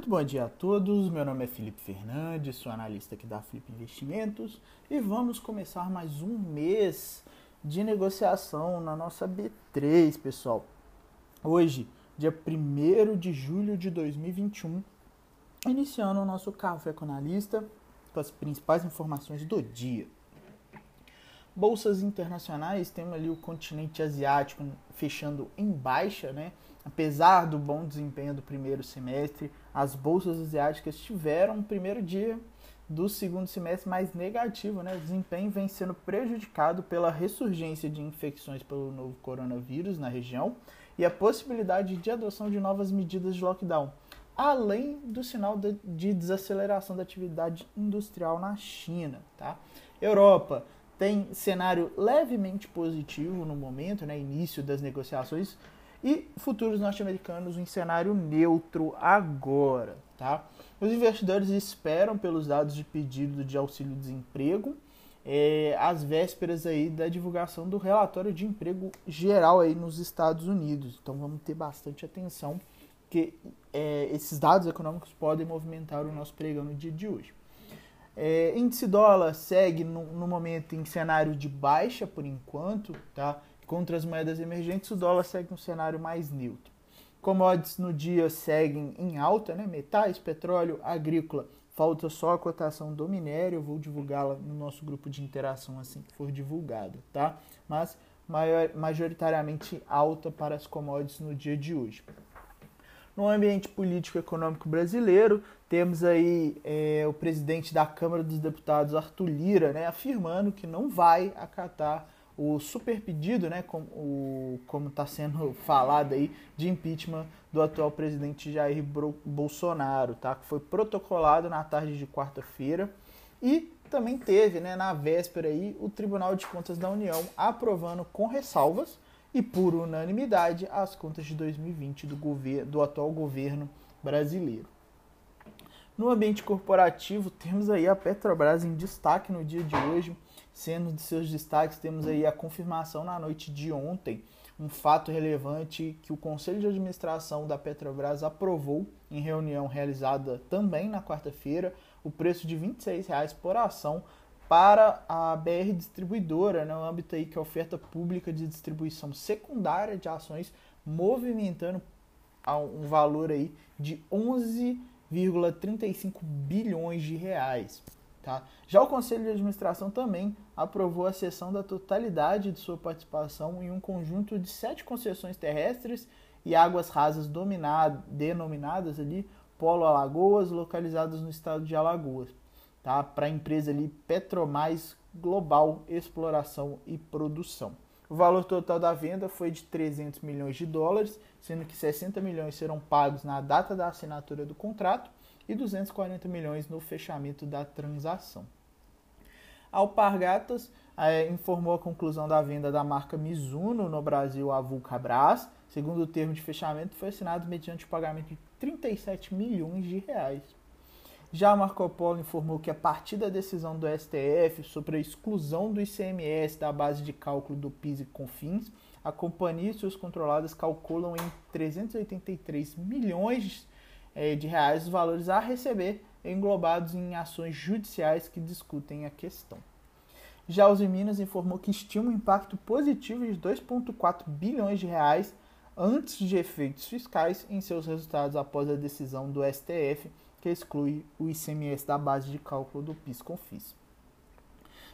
Muito bom dia a todos. Meu nome é Felipe Fernandes, sou analista aqui da Flip Investimentos e vamos começar mais um mês de negociação na nossa B3, pessoal. Hoje, dia 1 de julho de 2021, iniciando o nosso café com analista com as principais informações do dia. Bolsas internacionais, temos ali o continente asiático fechando em baixa, né? Apesar do bom desempenho do primeiro semestre, as bolsas asiáticas tiveram um primeiro dia do segundo semestre mais negativo, né? O desempenho vem sendo prejudicado pela ressurgência de infecções pelo novo coronavírus na região e a possibilidade de adoção de novas medidas de lockdown, além do sinal de desaceleração da atividade industrial na China, tá? Europa tem cenário levemente positivo no momento, né, início das negociações, e futuros norte-americanos em cenário neutro agora, tá? Os investidores esperam pelos dados de pedido de auxílio-desemprego é, às vésperas aí da divulgação do relatório de emprego geral aí nos Estados Unidos. Então vamos ter bastante atenção que é, esses dados econômicos podem movimentar o nosso pregão no dia de hoje. É, índice dólar segue no, no, momento em cenário de baixa por enquanto, tá? Contra as moedas emergentes, o dólar segue um cenário mais neutro. Commodities no dia seguem em alta, né? Metais, petróleo, agrícola. Falta só a cotação do minério, eu vou divulgá-la no nosso grupo de interação assim que for divulgada, tá? Mas maior, majoritariamente alta para as commodities no dia de hoje. No ambiente político econômico brasileiro, temos aí é, o presidente da Câmara dos Deputados, Arthur Lira, né, afirmando que não vai acatar o super pedido, né, como está sendo falado aí, de impeachment do atual presidente Jair Bolsonaro, tá? que foi protocolado na tarde de quarta-feira. E também teve, né, na véspera aí, o Tribunal de Contas da União aprovando com ressalvas e por unanimidade as contas de 2020 do, governo, do atual governo brasileiro. No ambiente corporativo, temos aí a Petrobras em destaque no dia de hoje. Sendo de seus destaques, temos aí a confirmação na noite de ontem, um fato relevante que o Conselho de Administração da Petrobras aprovou em reunião realizada também na quarta-feira, o preço de R$ 26,00 por ação para a BR Distribuidora, no âmbito aí que é oferta pública de distribuição secundária de ações, movimentando um valor aí de 11,35 bilhões de reais. Tá? Já o Conselho de Administração também aprovou a cessão da totalidade de sua participação em um conjunto de sete concessões terrestres e águas rasas denominadas ali Polo Alagoas, localizadas no estado de Alagoas tá? para a empresa ali Petromais Global Exploração e Produção. O valor total da venda foi de 300 milhões de dólares, sendo que 60 milhões serão pagos na data da assinatura do contrato e 240 milhões no fechamento da transação. A Alpargatas é, informou a conclusão da venda da marca Mizuno no Brasil a Vulcabras. Segundo o termo de fechamento, foi assinado mediante o pagamento de 37 milhões de reais. Já Marco Polo informou que a partir da decisão do STF sobre a exclusão do ICMS da base de cálculo do PIS e CONFINS, a companhia e suas controladas calculam em 383 milhões eh, de reais os valores a receber englobados em ações judiciais que discutem a questão. Já os Minas informou que estima um impacto positivo de 2,4 bilhões de reais antes de efeitos fiscais em seus resultados após a decisão do STF que exclui o ICMS da base de cálculo do PIS/COFINS.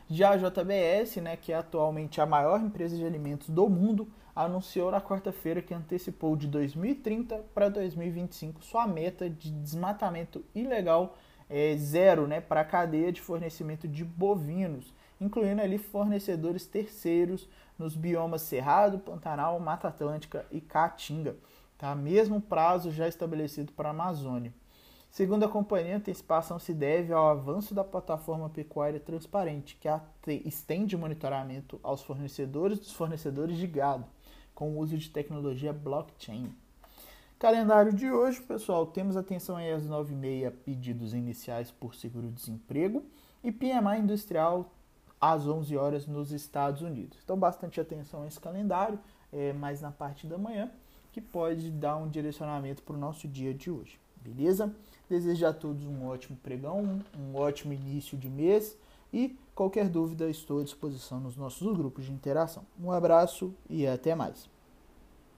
Já a JBS, né, que é atualmente a maior empresa de alimentos do mundo, anunciou na quarta-feira que antecipou de 2030 para 2025 sua meta de desmatamento ilegal é, zero né, para a cadeia de fornecimento de bovinos, incluindo ali fornecedores terceiros nos biomas Cerrado, Pantanal, Mata Atlântica e Caatinga. Tá? Mesmo prazo já estabelecido para a Amazônia. Segundo a companhia, a antecipação se deve ao avanço da plataforma pecuária transparente, que estende o monitoramento aos fornecedores dos fornecedores de gado, com o uso de tecnologia blockchain. Calendário de hoje, pessoal, temos atenção aí às 9h30, pedidos iniciais por seguro-desemprego e PMI industrial às 11 horas nos Estados Unidos. Então, bastante atenção a esse calendário, é, mais na parte da manhã, que pode dar um direcionamento para o nosso dia de hoje. beleza? Desejo a todos um ótimo pregão, um ótimo início de mês e qualquer dúvida estou à disposição nos nossos grupos de interação. Um abraço e até mais.